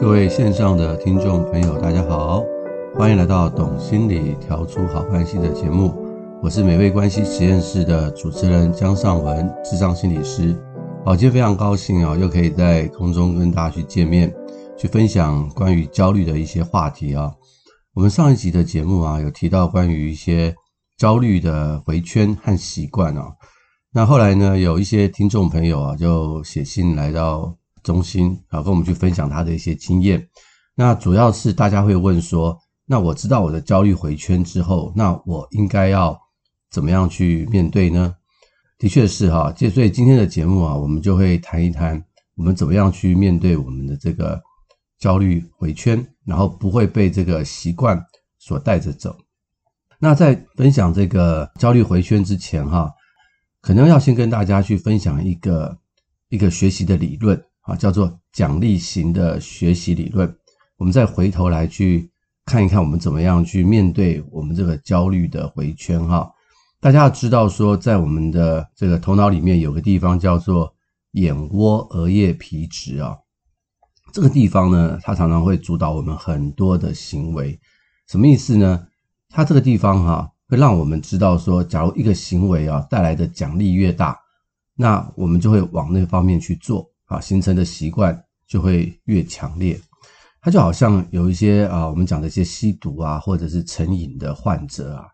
各位线上的听众朋友，大家好，欢迎来到《懂心理调出好关系》的节目。我是美味关系实验室的主持人江尚文，智商心理师。好，今天非常高兴啊，又可以在空中跟大家去见面，去分享关于焦虑的一些话题啊。我们上一集的节目啊，有提到关于一些焦虑的回圈和习惯啊。那后来呢，有一些听众朋友啊，就写信来到。中心啊，跟我们去分享他的一些经验。那主要是大家会问说，那我知道我的焦虑回圈之后，那我应该要怎么样去面对呢？的确是哈，所以今天的节目啊，我们就会谈一谈我们怎么样去面对我们的这个焦虑回圈，然后不会被这个习惯所带着走。那在分享这个焦虑回圈之前哈，可能要先跟大家去分享一个一个学习的理论。啊，叫做奖励型的学习理论。我们再回头来去看一看，我们怎么样去面对我们这个焦虑的回圈哈。大家要知道说，在我们的这个头脑里面有个地方叫做眼窝额叶皮质啊，这个地方呢，它常常会主导我们很多的行为。什么意思呢？它这个地方哈，会让我们知道说，假如一个行为啊带来的奖励越大，那我们就会往那方面去做。啊，形成的习惯就会越强烈。它就好像有一些啊，我们讲的一些吸毒啊，或者是成瘾的患者啊，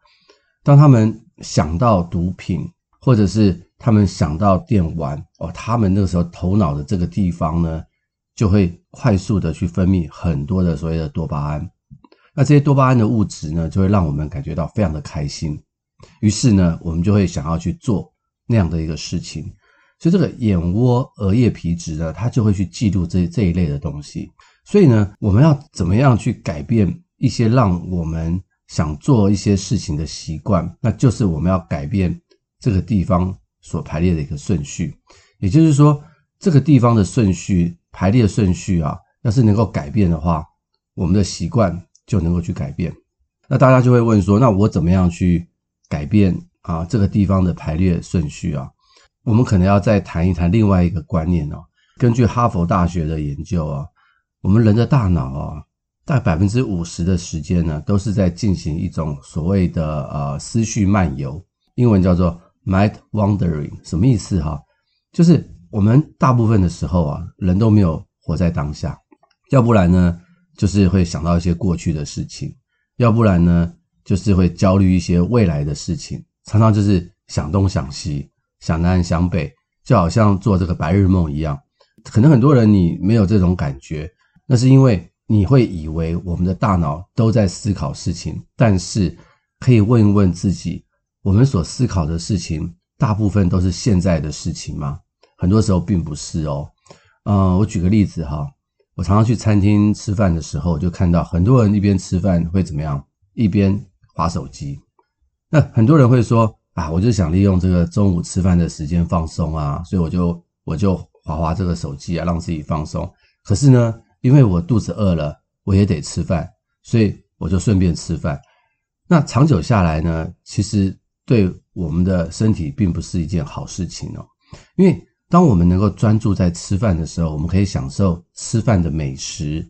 当他们想到毒品，或者是他们想到电玩哦，他们那个时候头脑的这个地方呢，就会快速的去分泌很多的所谓的多巴胺。那这些多巴胺的物质呢，就会让我们感觉到非常的开心。于是呢，我们就会想要去做那样的一个事情。所以这个眼窝额叶皮质呢，它就会去记录这这一类的东西。所以呢，我们要怎么样去改变一些让我们想做一些事情的习惯？那就是我们要改变这个地方所排列的一个顺序。也就是说，这个地方的顺序排列顺序啊，要是能够改变的话，我们的习惯就能够去改变。那大家就会问说，那我怎么样去改变啊这个地方的排列顺序啊？我们可能要再谈一谈另外一个观念哦。根据哈佛大学的研究啊，我们人的大脑啊，大概百分之五十的时间呢，都是在进行一种所谓的呃思绪漫游，英文叫做 mind wandering。什么意思哈？就是我们大部分的时候啊，人都没有活在当下，要不然呢，就是会想到一些过去的事情，要不然呢，就是会焦虑一些未来的事情，常常就是想东想西。想南想北，就好像做这个白日梦一样。可能很多人你没有这种感觉，那是因为你会以为我们的大脑都在思考事情。但是可以问一问自己，我们所思考的事情，大部分都是现在的事情吗？很多时候并不是哦。嗯，我举个例子哈，我常常去餐厅吃饭的时候，就看到很多人一边吃饭会怎么样，一边划手机。那很多人会说。啊，我就想利用这个中午吃饭的时间放松啊，所以我就我就滑滑这个手机啊，让自己放松。可是呢，因为我肚子饿了，我也得吃饭，所以我就顺便吃饭。那长久下来呢，其实对我们的身体并不是一件好事情哦。因为当我们能够专注在吃饭的时候，我们可以享受吃饭的美食，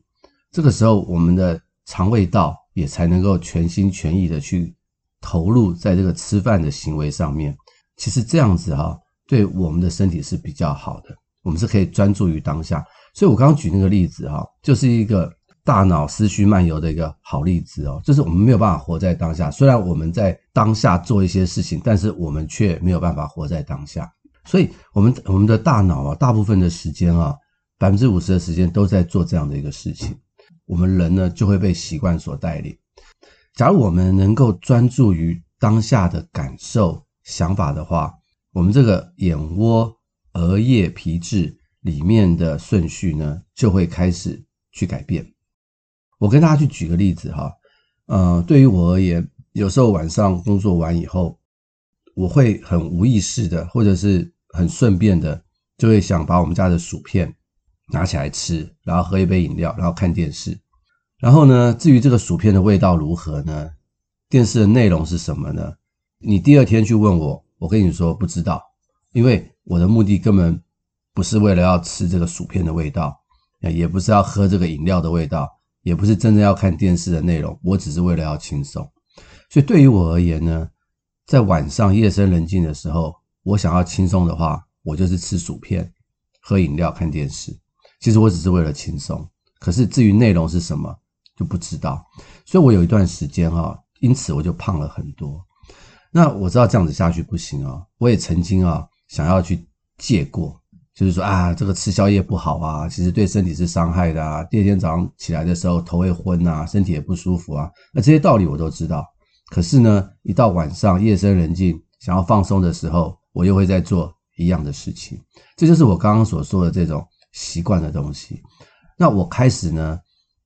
这个时候我们的肠胃道也才能够全心全意的去。投入在这个吃饭的行为上面，其实这样子哈，对我们的身体是比较好的。我们是可以专注于当下。所以我刚刚举那个例子哈，就是一个大脑思绪漫游的一个好例子哦。就是我们没有办法活在当下，虽然我们在当下做一些事情，但是我们却没有办法活在当下。所以，我们我们的大脑啊，大部分的时间啊，百分之五十的时间都在做这样的一个事情。我们人呢，就会被习惯所带领。假如我们能够专注于当下的感受、想法的话，我们这个眼窝额叶皮质里面的顺序呢，就会开始去改变。我跟大家去举个例子哈，呃，对于我而言，有时候晚上工作完以后，我会很无意识的，或者是很顺便的，就会想把我们家的薯片拿起来吃，然后喝一杯饮料，然后看电视。然后呢，至于这个薯片的味道如何呢？电视的内容是什么呢？你第二天去问我，我跟你说不知道，因为我的目的根本不是为了要吃这个薯片的味道，也不是要喝这个饮料的味道，也不是真正要看电视的内容，我只是为了要轻松。所以对于我而言呢，在晚上夜深人静的时候，我想要轻松的话，我就是吃薯片、喝饮料、看电视。其实我只是为了轻松，可是至于内容是什么就不知道。所以我有一段时间哈，因此我就胖了很多。那我知道这样子下去不行啊，我也曾经啊想要去戒过，就是说啊这个吃宵夜不好啊，其实对身体是伤害的啊。第二天早上起来的时候头会昏啊，身体也不舒服啊。那这些道理我都知道，可是呢，一到晚上夜深人静想要放松的时候，我又会在做一样的事情。这就是我刚刚所说的这种习惯的东西。那我开始呢，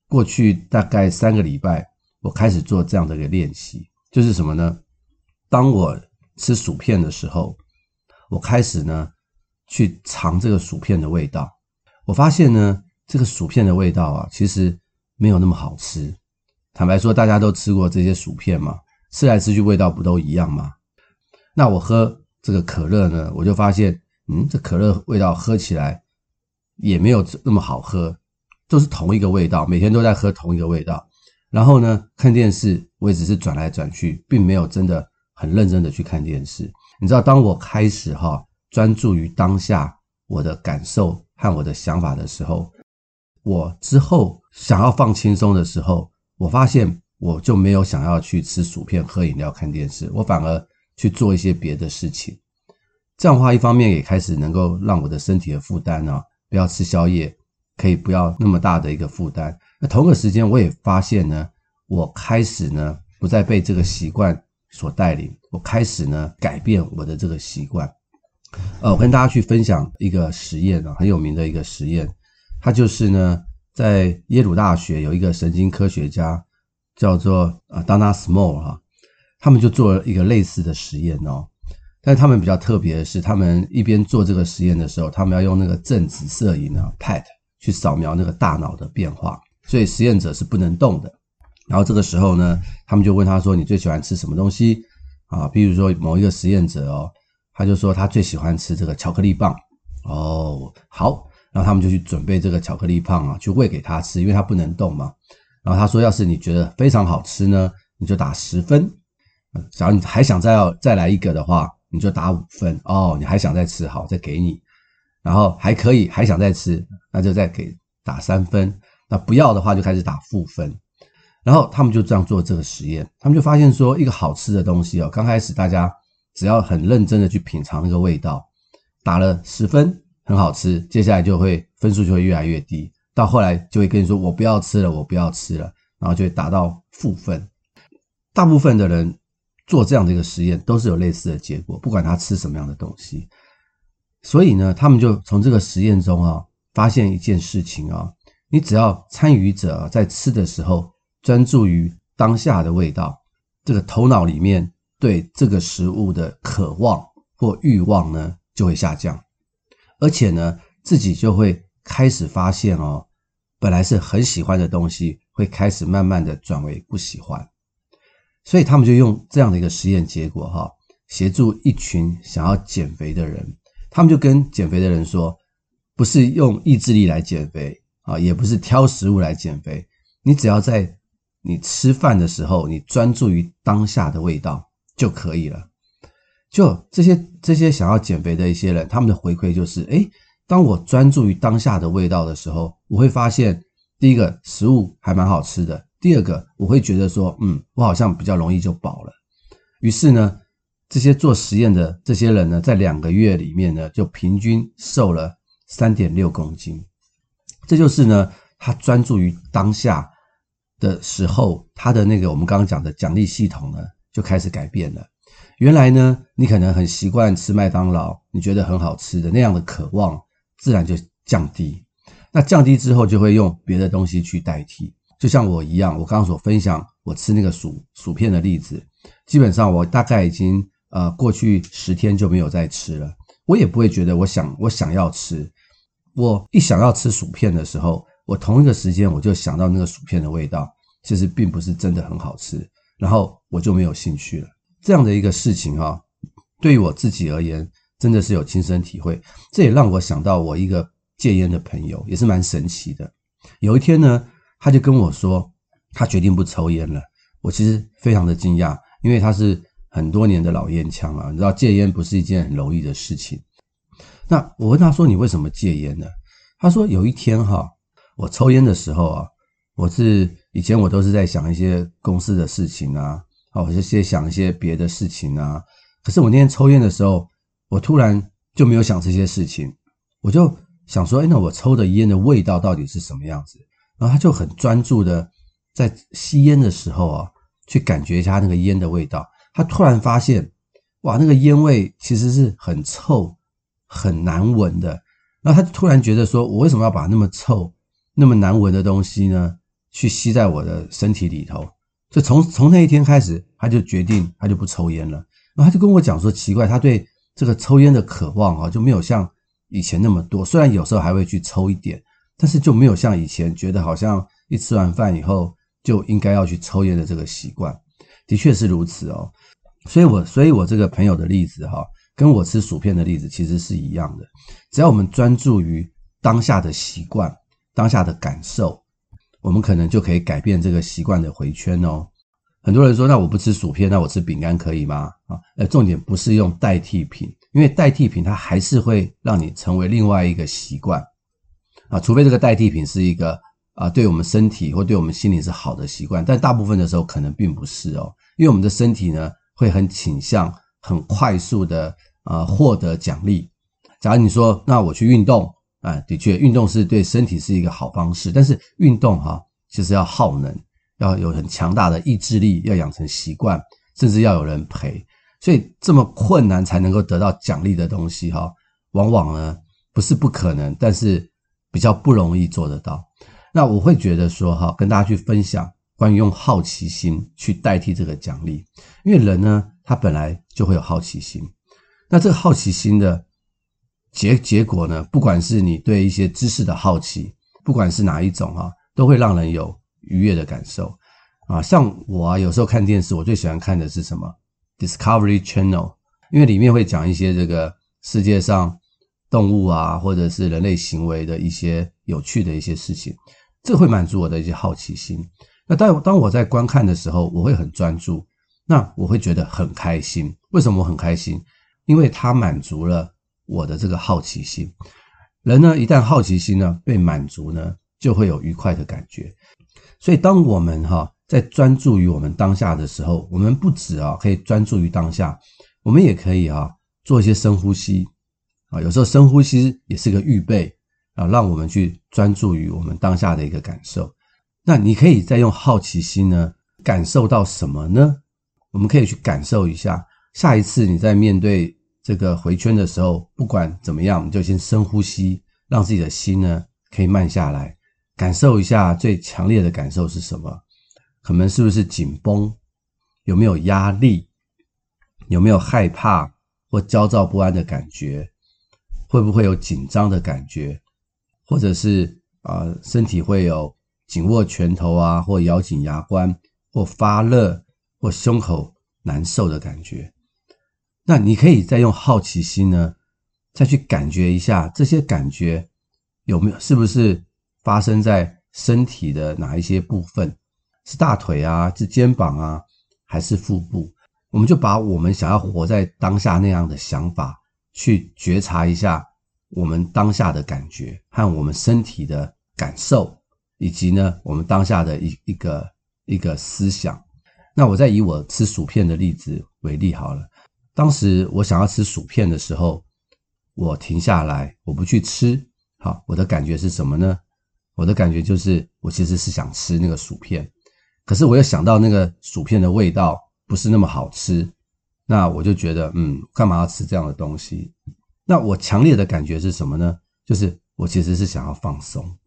过去大概三个礼拜，我开始做这样的一个练习，就是什么呢？当我吃薯片的时候，我开始呢去尝这个薯片的味道。我发现呢，这个薯片的味道啊，其实没有那么好吃。坦白说，大家都吃过这些薯片嘛，吃来吃去味道不都一样吗？那我喝这个可乐呢，我就发现，嗯，这可乐味道喝起来也没有那么好喝，都是同一个味道，每天都在喝同一个味道。然后呢，看电视我也只是转来转去，并没有真的。很认真的去看电视，你知道，当我开始哈专注于当下我的感受和我的想法的时候，我之后想要放轻松的时候，我发现我就没有想要去吃薯片、喝饮料、看电视，我反而去做一些别的事情。这样的话，一方面也开始能够让我的身体的负担呢，不要吃宵夜，可以不要那么大的一个负担。那同个时间，我也发现呢，我开始呢不再被这个习惯。所带领，我开始呢改变我的这个习惯。呃，我跟大家去分享一个实验啊，很有名的一个实验。它就是呢，在耶鲁大学有一个神经科学家叫做啊 Dana Small 哈，他们就做了一个类似的实验哦。但他们比较特别的是，他们一边做这个实验的时候，他们要用那个正子摄影啊 PET 去扫描那个大脑的变化，所以实验者是不能动的。然后这个时候呢，他们就问他说：“你最喜欢吃什么东西？”啊，比如说某一个实验者哦，他就说他最喜欢吃这个巧克力棒。哦，好，然后他们就去准备这个巧克力棒啊，去喂给他吃，因为他不能动嘛。然后他说：“要是你觉得非常好吃呢，你就打十分；假如你还想再要再来一个的话，你就打五分。哦，你还想再吃，好，再给你。然后还可以，还想再吃，那就再给打三分。那不要的话，就开始打负分。”然后他们就这样做这个实验，他们就发现说，一个好吃的东西哦，刚开始大家只要很认真的去品尝那个味道，打了十分，很好吃，接下来就会分数就会越来越低，到后来就会跟你说我不要吃了，我不要吃了，然后就会打到负分。大部分的人做这样的一个实验都是有类似的结果，不管他吃什么样的东西。所以呢，他们就从这个实验中啊，发现一件事情啊，你只要参与者在吃的时候。专注于当下的味道，这个头脑里面对这个食物的渴望或欲望呢，就会下降，而且呢，自己就会开始发现哦，本来是很喜欢的东西，会开始慢慢的转为不喜欢。所以他们就用这样的一个实验结果哈，协助一群想要减肥的人，他们就跟减肥的人说，不是用意志力来减肥啊，也不是挑食物来减肥，你只要在你吃饭的时候，你专注于当下的味道就可以了。就这些这些想要减肥的一些人，他们的回馈就是：诶，当我专注于当下的味道的时候，我会发现，第一个食物还蛮好吃的；第二个，我会觉得说，嗯，我好像比较容易就饱了。于是呢，这些做实验的这些人呢，在两个月里面呢，就平均瘦了三点六公斤。这就是呢，他专注于当下。的时候，他的那个我们刚刚讲的奖励系统呢，就开始改变了。原来呢，你可能很习惯吃麦当劳，你觉得很好吃的那样的渴望，自然就降低。那降低之后，就会用别的东西去代替。就像我一样，我刚刚所分享我吃那个薯薯片的例子，基本上我大概已经呃过去十天就没有再吃了。我也不会觉得我想我想要吃，我一想要吃薯片的时候。我同一个时间，我就想到那个薯片的味道，其实并不是真的很好吃，然后我就没有兴趣了。这样的一个事情哈、啊，对于我自己而言，真的是有亲身体会。这也让我想到我一个戒烟的朋友，也是蛮神奇的。有一天呢，他就跟我说，他决定不抽烟了。我其实非常的惊讶，因为他是很多年的老烟枪啊，你知道戒烟不是一件很容易的事情。那我问他说：“你为什么戒烟呢？”他说：“有一天哈，我抽烟的时候啊，我是以前我都是在想一些公司的事情啊，啊，我就先想一些别的事情啊。可是我那天抽烟的时候，我突然就没有想这些事情，我就想说：哎，那我抽的烟的味道到底是什么样子？然后他就很专注的。”在吸烟的时候啊，去感觉一下那个烟的味道。他突然发现，哇，那个烟味其实是很臭、很难闻的。然后他突然觉得说，我为什么要把那么臭、那么难闻的东西呢，去吸在我的身体里头？就从从那一天开始，他就决定他就不抽烟了。然后他就跟我讲说，奇怪，他对这个抽烟的渴望啊，就没有像以前那么多。虽然有时候还会去抽一点，但是就没有像以前觉得好像一吃完饭以后。就应该要去抽烟的这个习惯，的确是如此哦。所以我，所以我这个朋友的例子哈，跟我吃薯片的例子其实是一样的。只要我们专注于当下的习惯、当下的感受，我们可能就可以改变这个习惯的回圈哦。很多人说，那我不吃薯片，那我吃饼干可以吗？啊，呃，重点不是用代替品，因为代替品它还是会让你成为另外一个习惯啊，除非这个代替品是一个。啊，对我们身体或对我们心理是好的习惯，但大部分的时候可能并不是哦，因为我们的身体呢会很倾向很快速的呃获得奖励。假如你说，那我去运动啊，的确运动是对身体是一个好方式，但是运动哈其实要耗能，要有很强大的意志力，要养成习惯，甚至要有人陪，所以这么困难才能够得到奖励的东西哈，往往呢不是不可能，但是比较不容易做得到。那我会觉得说哈，跟大家去分享关于用好奇心去代替这个奖励，因为人呢，他本来就会有好奇心。那这个好奇心的结结果呢，不管是你对一些知识的好奇，不管是哪一种哈，都会让人有愉悦的感受啊。像我啊，有时候看电视，我最喜欢看的是什么？Discovery Channel，因为里面会讲一些这个世界上动物啊，或者是人类行为的一些有趣的一些事情。这会满足我的一些好奇心。那当当我在观看的时候，我会很专注，那我会觉得很开心。为什么我很开心？因为它满足了我的这个好奇心。人呢，一旦好奇心呢被满足呢，就会有愉快的感觉。所以，当我们哈在专注于我们当下的时候，我们不止啊可以专注于当下，我们也可以啊做一些深呼吸啊。有时候深呼吸也是个预备。啊，让我们去专注于我们当下的一个感受。那你可以再用好奇心呢，感受到什么呢？我们可以去感受一下，下一次你在面对这个回圈的时候，不管怎么样，你就先深呼吸，让自己的心呢可以慢下来，感受一下最强烈的感受是什么？可能是不是紧绷？有没有压力？有没有害怕或焦躁不安的感觉？会不会有紧张的感觉？或者是啊、身体会有紧握拳头啊，或咬紧牙关，或发热，或胸口难受的感觉。那你可以再用好奇心呢，再去感觉一下这些感觉有没有，是不是发生在身体的哪一些部分？是大腿啊，是肩膀啊，还是腹部？我们就把我们想要活在当下那样的想法去觉察一下。我们当下的感觉和我们身体的感受，以及呢，我们当下的一一个一个思想。那我再以我吃薯片的例子为例好了。当时我想要吃薯片的时候，我停下来，我不去吃。好，我的感觉是什么呢？我的感觉就是，我其实是想吃那个薯片，可是我又想到那个薯片的味道不是那么好吃，那我就觉得，嗯，干嘛要吃这样的东西？那我强烈的感觉是什么呢？就是我其实是想要放松。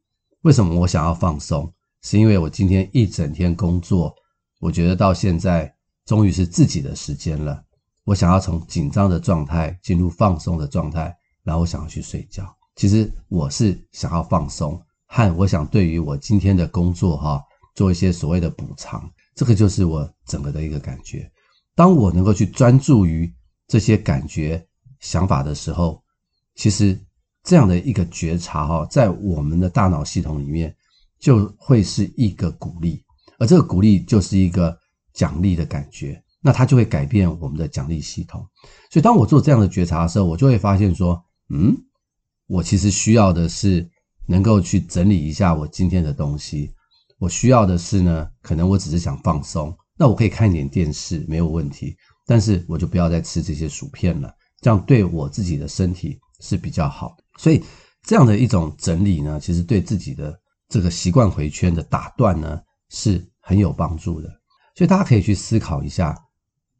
为什么我想要放松？是因为我今天一整天工作，我觉得到现在终于是自己的时间了。我想要从紧张的状态进入放松的状态，然后我想要去睡觉。其实我是想要放松，和我想对于我今天的工作哈做一些所谓的补偿。这个就是我整个的一个感觉。当我能够去专注于这些感觉。想法的时候，其实这样的一个觉察哈，在我们的大脑系统里面就会是一个鼓励，而这个鼓励就是一个奖励的感觉，那它就会改变我们的奖励系统。所以当我做这样的觉察的时候，我就会发现说，嗯，我其实需要的是能够去整理一下我今天的东西。我需要的是呢，可能我只是想放松，那我可以看一点电视，没有问题。但是我就不要再吃这些薯片了，这样对我自己的身体是比较好。所以这样的一种整理呢，其实对自己的这个习惯回圈的打断呢，是很有帮助的。所以大家可以去思考一下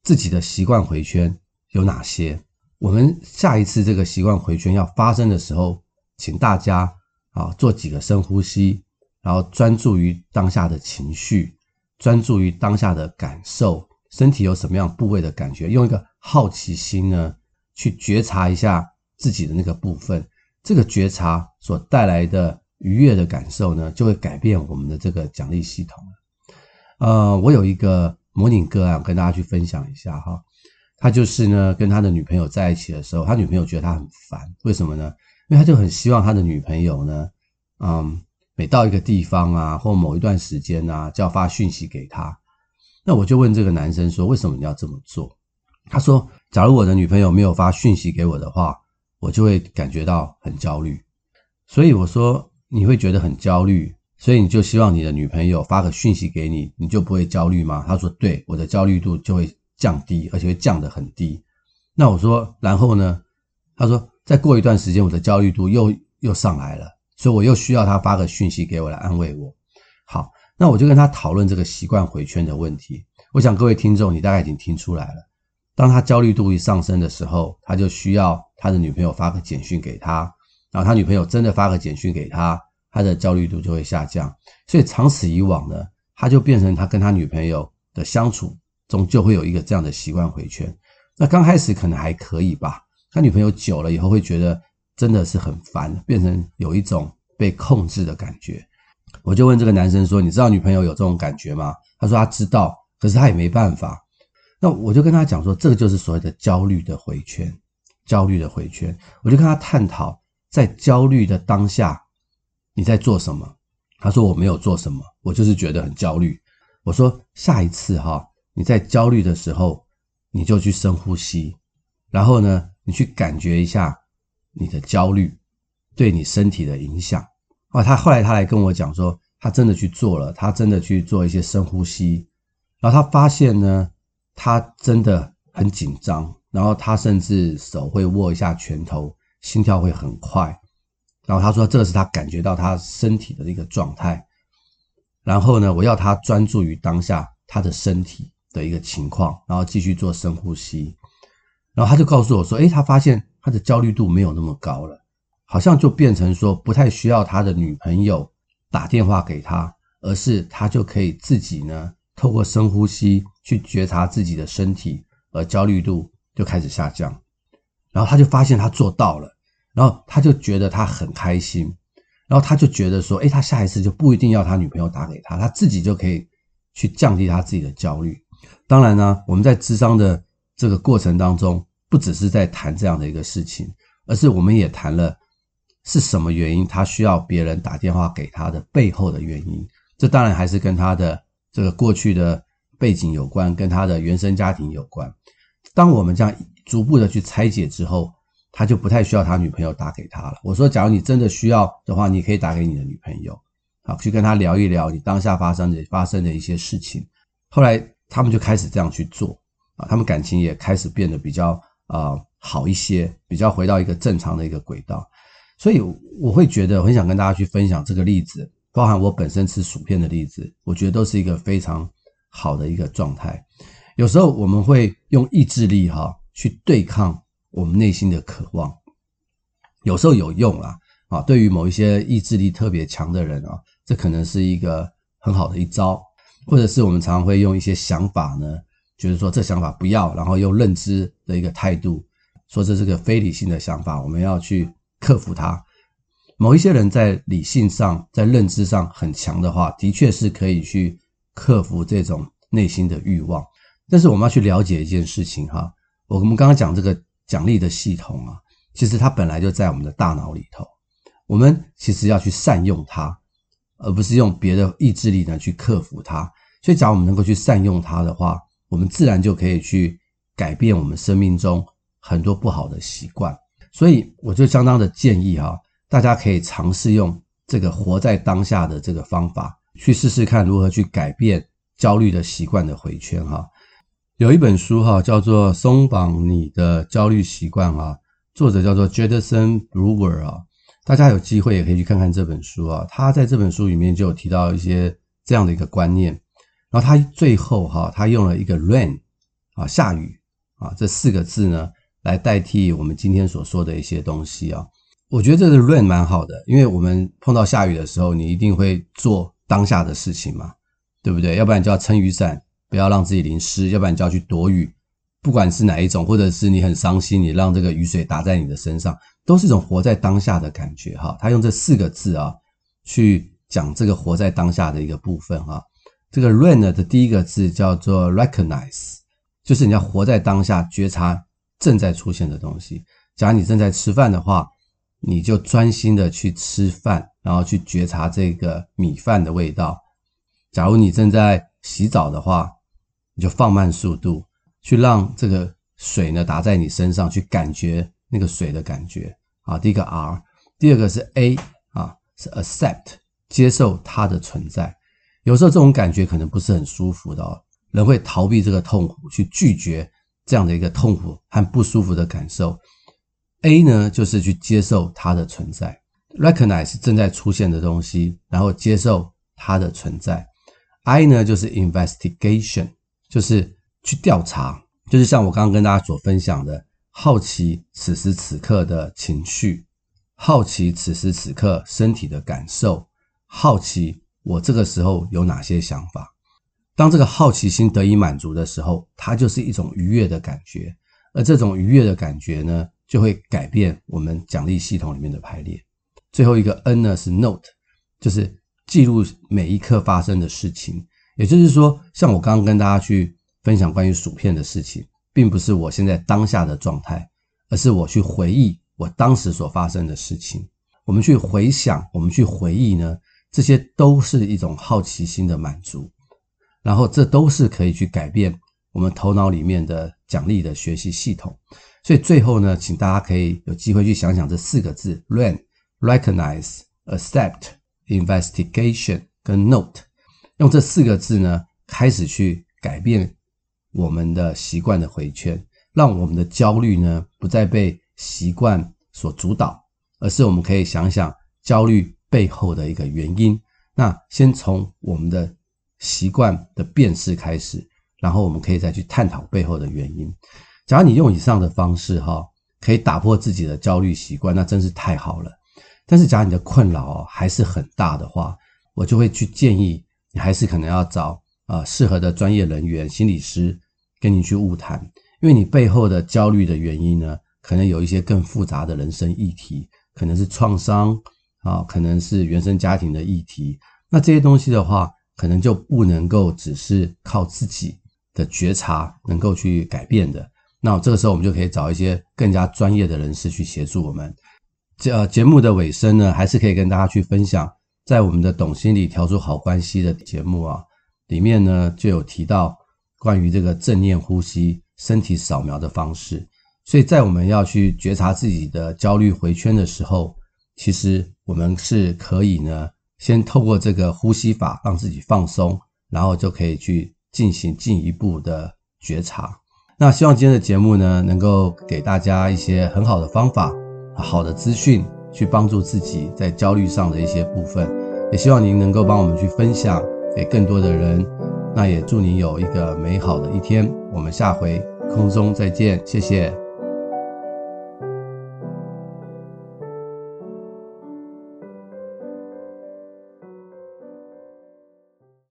自己的习惯回圈有哪些。我们下一次这个习惯回圈要发生的时候，请大家啊做几个深呼吸。然后专注于当下的情绪，专注于当下的感受，身体有什么样部位的感觉，用一个好奇心呢，去觉察一下自己的那个部分。这个觉察所带来的愉悦的感受呢，就会改变我们的这个奖励系统。呃，我有一个模拟个案跟大家去分享一下哈，他就是呢跟他的女朋友在一起的时候，他女朋友觉得他很烦，为什么呢？因为他就很希望他的女朋友呢，嗯。每到一个地方啊，或某一段时间啊，就要发讯息给他。那我就问这个男生说：“为什么你要这么做？”他说：“假如我的女朋友没有发讯息给我的话，我就会感觉到很焦虑。”所以我说：“你会觉得很焦虑，所以你就希望你的女朋友发个讯息给你，你就不会焦虑吗？”他说：“对，我的焦虑度就会降低，而且会降得很低。”那我说：“然后呢？”他说：“再过一段时间，我的焦虑度又又上来了。”所以我又需要他发个讯息给我来安慰我。好，那我就跟他讨论这个习惯回圈的问题。我想各位听众，你大概已经听出来了。当他焦虑度一上升的时候，他就需要他的女朋友发个简讯给他，然后他女朋友真的发个简讯给他，他的焦虑度就会下降。所以长此以往呢，他就变成他跟他女朋友的相处中就会有一个这样的习惯回圈。那刚开始可能还可以吧，他女朋友久了以后会觉得。真的是很烦，变成有一种被控制的感觉。我就问这个男生说：“你知道女朋友有这种感觉吗？”他说：“他知道，可是他也没办法。”那我就跟他讲说：“这个就是所谓的焦虑的回圈，焦虑的回圈。”我就跟他探讨，在焦虑的当下，你在做什么？他说：“我没有做什么，我就是觉得很焦虑。”我说：“下一次哈，你在焦虑的时候，你就去深呼吸，然后呢，你去感觉一下。”你的焦虑对你身体的影响啊，他后来他来跟我讲说，他真的去做了，他真的去做一些深呼吸，然后他发现呢，他真的很紧张，然后他甚至手会握一下拳头，心跳会很快，然后他说这个是他感觉到他身体的一个状态，然后呢，我要他专注于当下他的身体的一个情况，然后继续做深呼吸，然后他就告诉我说，诶，他发现。他的焦虑度没有那么高了，好像就变成说不太需要他的女朋友打电话给他，而是他就可以自己呢，透过深呼吸去觉察自己的身体，而焦虑度就开始下降。然后他就发现他做到了，然后他就觉得他很开心，然后他就觉得说，诶，他下一次就不一定要他女朋友打给他，他自己就可以去降低他自己的焦虑。当然呢，我们在智商的这个过程当中。不只是在谈这样的一个事情，而是我们也谈了是什么原因他需要别人打电话给他的背后的原因。这当然还是跟他的这个过去的背景有关，跟他的原生家庭有关。当我们这样逐步的去拆解之后，他就不太需要他女朋友打给他了。我说，假如你真的需要的话，你可以打给你的女朋友，好，去跟他聊一聊你当下发生的发生的一些事情。后来他们就开始这样去做啊，他们感情也开始变得比较。啊、好一些，比较回到一个正常的一个轨道，所以我会觉得很想跟大家去分享这个例子，包含我本身吃薯片的例子，我觉得都是一个非常好的一个状态。有时候我们会用意志力哈去对抗我们内心的渴望，有时候有用啦啊，对于某一些意志力特别强的人啊，这可能是一个很好的一招，或者是我们常常会用一些想法呢。就是说，这想法不要，然后用认知的一个态度说这是个非理性的想法，我们要去克服它。某一些人在理性上、在认知上很强的话，的确是可以去克服这种内心的欲望。但是我们要去了解一件事情哈，我们刚刚讲这个奖励的系统啊，其实它本来就在我们的大脑里头，我们其实要去善用它，而不是用别的意志力呢去克服它。所以，假如我们能够去善用它的话，我们自然就可以去改变我们生命中很多不好的习惯。所以，我就相当的建议哈，大家可以尝试用这个活在当下的这个方法，去试试看如何去改变焦虑的习惯的回圈哈。有一本书哈，叫做《松绑你的焦虑习惯》啊，作者叫做 Judson Brewer 啊，大家有机会也可以去看看这本书啊。他在这本书里面就有提到一些这样的一个观念，然后他最后哈，他用了一个 rain 啊，下雨啊这四个字呢，来代替我们今天所说的一些东西啊。我觉得这个 rain 蛮好的，因为我们碰到下雨的时候，你一定会做当下的事情嘛，对不对？要不然就要撑雨伞。不要让自己淋湿，要不然你就要去躲雨。不管是哪一种，或者是你很伤心，你让这个雨水打在你的身上，都是一种活在当下的感觉哈。他用这四个字啊，去讲这个活在当下的一个部分哈。这个 rain 的第一个字叫做 recognize，就是你要活在当下，觉察正在出现的东西。假如你正在吃饭的话，你就专心的去吃饭，然后去觉察这个米饭的味道。假如你正在洗澡的话，你就放慢速度，去让这个水呢打在你身上，去感觉那个水的感觉啊。第一个 R，第二个是 A 啊，是 accept 接受它的存在。有时候这种感觉可能不是很舒服的哦，人会逃避这个痛苦，去拒绝这样的一个痛苦和不舒服的感受。A 呢，就是去接受它的存在，recognize 正在出现的东西，然后接受它的存在。I 呢，就是 investigation。就是去调查，就是像我刚刚跟大家所分享的，好奇此时此刻的情绪，好奇此时此刻身体的感受，好奇我这个时候有哪些想法。当这个好奇心得以满足的时候，它就是一种愉悦的感觉，而这种愉悦的感觉呢，就会改变我们奖励系统里面的排列。最后一个 N 呢，是 note，就是记录每一刻发生的事情。也就是说，像我刚刚跟大家去分享关于薯片的事情，并不是我现在当下的状态，而是我去回忆我当时所发生的事情。我们去回想，我们去回忆呢，这些都是一种好奇心的满足，然后这都是可以去改变我们头脑里面的奖励的学习系统。所以最后呢，请大家可以有机会去想想这四个字：learn、recognize、accept、investigation 跟 note。用这四个字呢，开始去改变我们的习惯的回圈，让我们的焦虑呢不再被习惯所主导，而是我们可以想想焦虑背后的一个原因。那先从我们的习惯的辨识开始，然后我们可以再去探讨背后的原因。假如你用以上的方式哈，可以打破自己的焦虑习惯，那真是太好了。但是假如你的困扰还是很大的话，我就会去建议。你还是可能要找啊适合的专业人员、心理师跟你去晤谈，因为你背后的焦虑的原因呢，可能有一些更复杂的人生议题，可能是创伤啊，可能是原生家庭的议题。那这些东西的话，可能就不能够只是靠自己的觉察能够去改变的。那这个时候，我们就可以找一些更加专业的人士去协助我们。这呃节目的尾声呢，还是可以跟大家去分享。在我们的懂心理调出好关系的节目啊，里面呢就有提到关于这个正念呼吸、身体扫描的方式。所以在我们要去觉察自己的焦虑回圈的时候，其实我们是可以呢，先透过这个呼吸法让自己放松，然后就可以去进行进一步的觉察。那希望今天的节目呢，能够给大家一些很好的方法、好的资讯。去帮助自己在焦虑上的一些部分，也希望您能够帮我们去分享给更多的人。那也祝您有一个美好的一天。我们下回空中再见，谢谢。